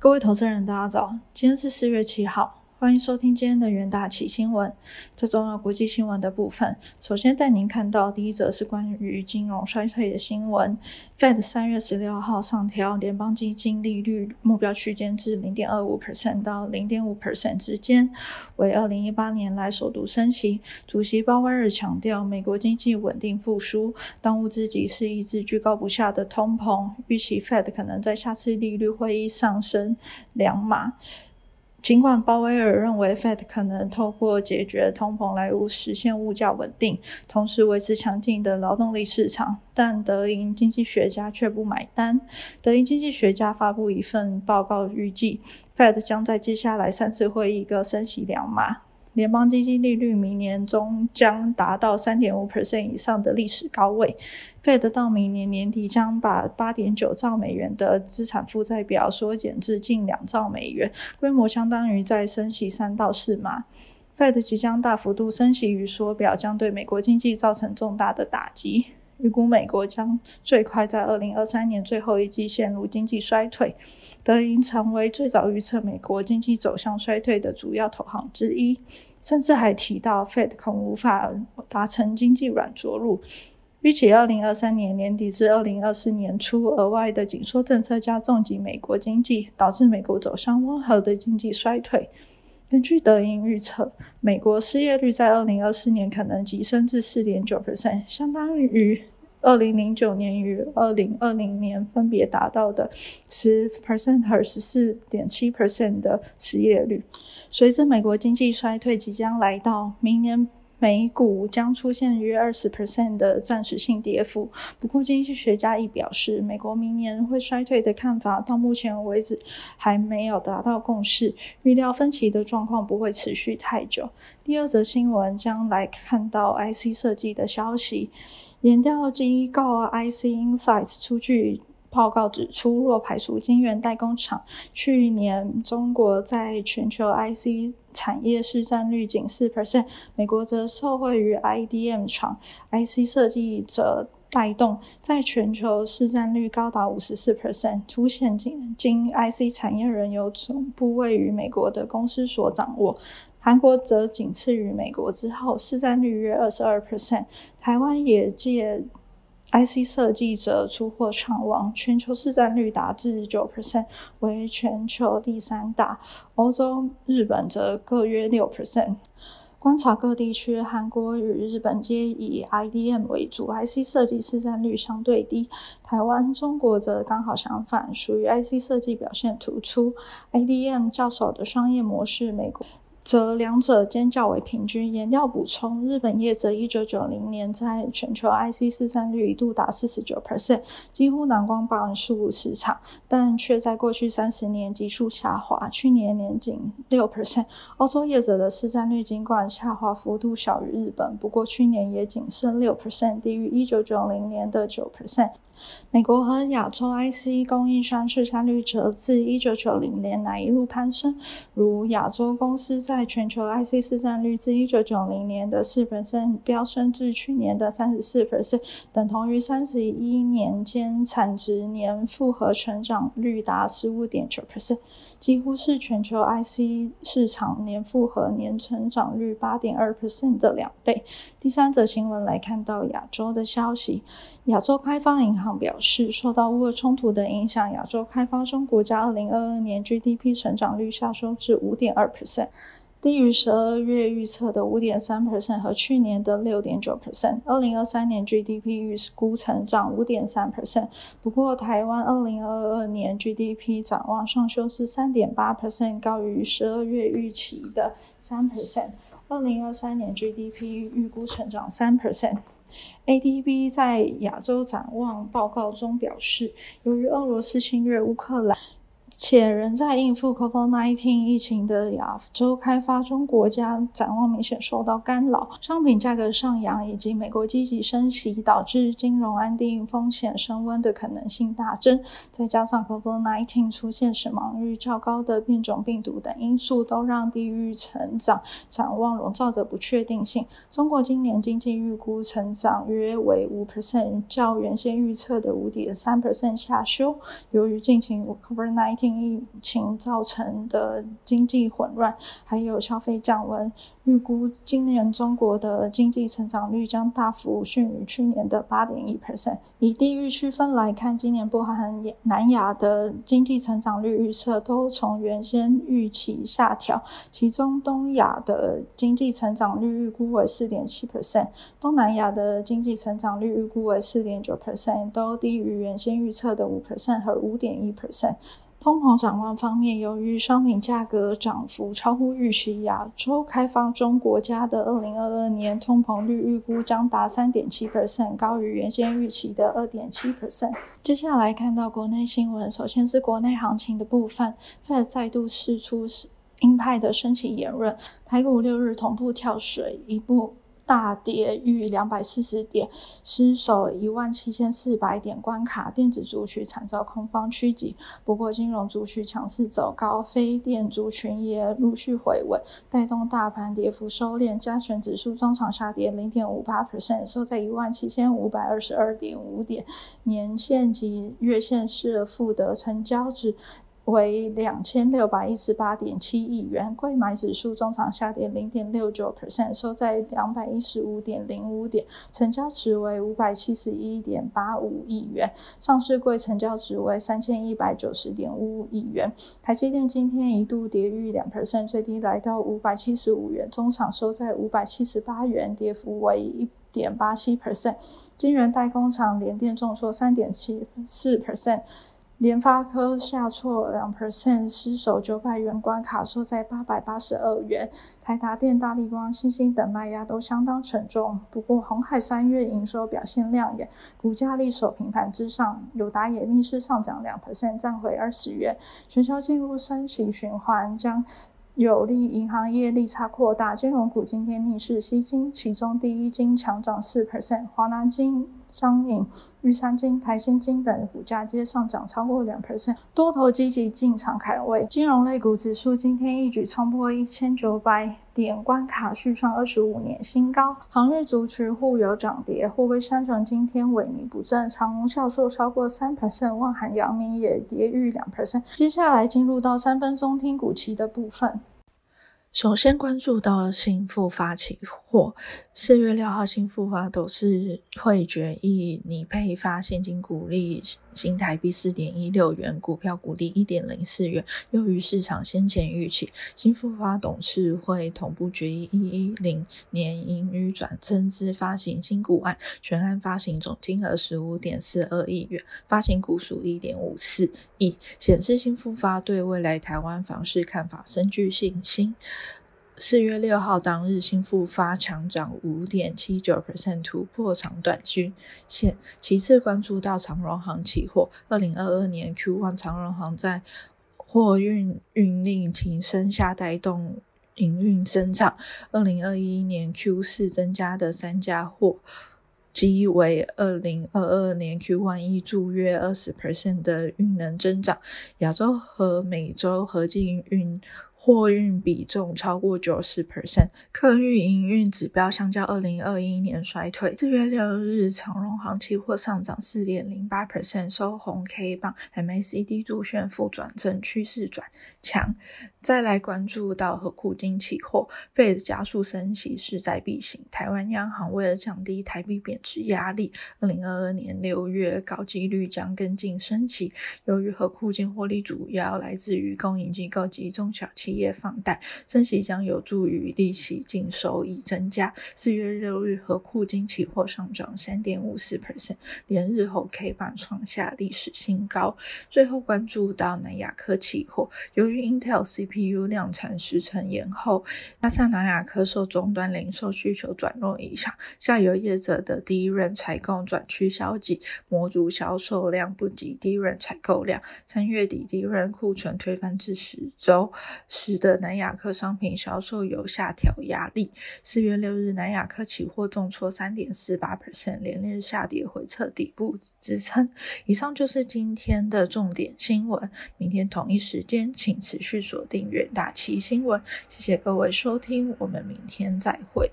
各位投资人，大家早！今天是四月七号，欢迎收听今天的元大起新闻。这重要国际新闻的部分，首先带您看到第一则是关于金融衰退的新闻。Fed 三月十六号上调联邦基金利率目标区间至零点二五 percent 到零点五 percent 之间，为二零一八年来首度升息。主席鲍威尔强调，美国经济稳定复苏，当务之急是抑制居高不下的通膨。预期 Fed 可能在下次利率会议上升两码。尽管鲍威尔认为 Fed 可能透过解决通膨来实现物价稳定，同时维持强劲的劳动力市场，但德银经济学家却不买单。德银经济学家发布一份报告，预计 Fed 将在接下来三次会议各升息两码。联邦基金利率明年中将达到三点五 percent 以上的历史高位，Fed 到明年年底将把八点九兆美元的资产负债表缩减至近两兆美元，规模相当于再升息三到四码。Fed 即将大幅度升息与缩表，将对美国经济造成重大的打击。预估美国将最快在二零二三年最后一季陷入经济衰退，德银成为最早预测美国经济走向衰退的主要投行之一。甚至还提到，Fed 恐无法达成经济软着陆。预期二零二三年年底至二零二四年初，额外的紧缩政策加重及美国经济，导致美国走向温和的经济衰退。根据德银预测，美国失业率在二零二四年可能提升至四点九 percent，相当于。二零零九年与二零二零年分别达到的十 percent 和十四点七 percent 的失业率。随着美国经济衰退即将来到，明年美股将出现约二十 percent 的暂时性跌幅。不过，经济学家亦表示，美国明年会衰退的看法到目前为止还没有达到共识，预料分歧的状况不会持续太久。第二则新闻将来看到 IC 设计的消息。研调机构 IC Insights 出具报告指出，若排除晶圆代工厂，去年中国在全球 IC 产业市占率仅四 percent，美国则受惠于 IDM 厂 IC 设计者带动，在全球市占率高达五十四 percent，凸显晶晶 IC 产业仍由总部位于美国的公司所掌握。韩国则仅次于美国之后，市占率约二十二 percent。台湾也借 IC 设计者出货畅旺，全球市占率达至九 percent，为全球第三大。欧洲、日本则各约六 percent。观察各地区，韩国与日本皆以 IDM 为主，IC 设计市占率相对低。台湾、中国则刚好相反，属于 IC 设计表现突出，IDM 较少的商业模式。美国。则两者间较为平均。研料补充，日本业者一九九零年在全球 IC 市占率一度达四十九 percent，几乎囊光半数市场，但却在过去三十年急速下滑，去年年仅六 percent。欧洲业者的市占率尽管下滑幅度小于日本，不过去年也仅剩六 percent，低于一九九零年的九 percent。美国和亚洲 IC 供应商市占率则自一九九零年来一路攀升，如亚洲公司在在全球 IC 市占率自一九九零年的四 percent 飙升至去年的三十四百分等同于三十一年间产值年复合成长率达十五点九 percent，几乎是全球 IC 市场年复合年成长率八点二 percent 的两倍。第三则新闻来看到亚洲的消息，亚洲开发银行。表示，受到乌俄冲突的影响，亚洲开发中国家二零二二年 GDP 成长率下收至五点二 percent，低于十二月预测的五点三 percent 和去年的六点九 percent。二零二三年 GDP 预估成长五点三 percent，不过台湾二零二二年 GDP 展望上修至三点八 percent，高于十二月预期的三 percent。二零二三年 GDP 预估成长三 percent。ADB 在亚洲展望报告中表示，由于俄罗斯侵略乌克兰。且仍在应付 COVID-19 疫情的亚洲开发中国家展望明显受到干扰，商品价格上扬以及美国积极升息导致金融安定风险升温的可能性大增，再加上 COVID-19 出现死亡率较高的变种病毒等因素，都让地域成长展望笼罩着不确定性。中国今年经济预估成长约为五 percent，较原先预测的五点三 percent 下修。由于近期 COVID-19 疫情造成的经济混乱，还有消费降温。预估今年中国的经济成长率将大幅逊于去年的八点一 percent。以地域区分来看，今年不含南亚的经济成长率预测都从原先预期下调，其中东亚的经济成长率预估为四点七 percent，东南亚的经济成长率预估为四点九 percent，都低于原先预测的五 percent 和五点一 percent。通膨展望方面，由于商品价格涨幅超乎预期，亚洲开放中国家的二零二二年通膨率预估将达三点七 percent，高于原先预期的二点七 percent。接下来看到国内新闻，首先是国内行情的部分，Fed 再度释出鹰派的升息言论，台股六日同步跳水一步。大跌逾两百四十点，失守一万七千四百点关卡。电子族群惨遭空方趋吉，不过金融族群强势走高，非电族群也陆续回稳，带动大盘跌幅收敛。加权指数中场下跌零点五八 percent，收在一万七千五百二十二点五点，年线及月线是负的成交值。为两千六百一十八点七亿元，贵买指数中场下跌零点六九 percent，收在两百一十五点零五点，成交值为五百七十一点八五亿元，上市柜成交值为三千一百九十点五五亿元。台积电今天一度跌逾两 percent，最低来到五百七十五元，中场收在五百七十八元，跌幅为一点八七 percent。晶圆代工厂联电重挫三点七四 percent。联发科下挫两 percent，失守九百元关卡，收在八百八十二元。台达电、大力光、星星等卖压都相当沉重。不过，红海三月营收表现亮眼，股价力守平盘之上。友达也逆势上涨两 percent，站回二十元。全球进入升息循环，将有利银行业利差扩大。金融股今天逆势吸金，其中第一金强涨四 percent，华南金。商银、玉山金、台新金等股价皆上涨超过两 percent，多头积极进场开位。金融类股指数今天一举冲破一千九百点关卡，续创二十五年新高。航运族群互有涨跌，货柜三雄今天萎靡不振，长荣销售超过三 percent，万海、阳明也跌逾两 percent。接下来进入到三分钟听股期的部分。首先关注到新复发期货，四月六号新复发董事会决议拟配发现金股利新台币四点一六元，股票股利一点零四元，优于市场先前预期。新复发董事会同步决议一一零年盈余转增资发行新股案，全案发行总金额十五点四二亿元，发行股数一点五四亿，显示新复发对未来台湾房市看法深具信心。四月六号当日，新复发强涨五点七九 percent，突破长短均线。其次关注到长荣航期货，二零二二年 Q one 长荣航在货运运力提升下带动营运增长。二零二一年 Q 四增加的三家货机为二零二二年 Q one 一注约二十 percent 的运能增长。亚洲和美洲合计运。货运比重超过九十 percent，客运营运指标相较二零二一年衰退。四月六日，长荣航期货上涨四点零八 percent，收红 K 棒，MACD 柱线负转正趋势转强。再来关注到和库金期货，费的加速升息势在必行。台湾央行为了降低台币贬值压力，二零二二年六月高几率将跟进升息。由于和库金获利主要来自于公营机构及中小企业放贷，升息将有助于利息净收益增加。四月六日和库金期货上涨三点五四 percent，连日后 K 板创下历史新高。最后关注到南亚科期货，由于 Intel C CPU 量产时程延后，加上南亚科受终端零售需求转弱影响，下游业者的第一轮采购转趋消极，模组销售量不及第一轮采购量。三月底第一轮库存推翻至十周，使得南亚科商品销售有下调压力。四月六日，南亚科期货重挫三点四八 percent，连日下跌回测底部支撑。以上就是今天的重点新闻，明天同一时间请持续锁定。订阅大旗新闻，谢谢各位收听，我们明天再会。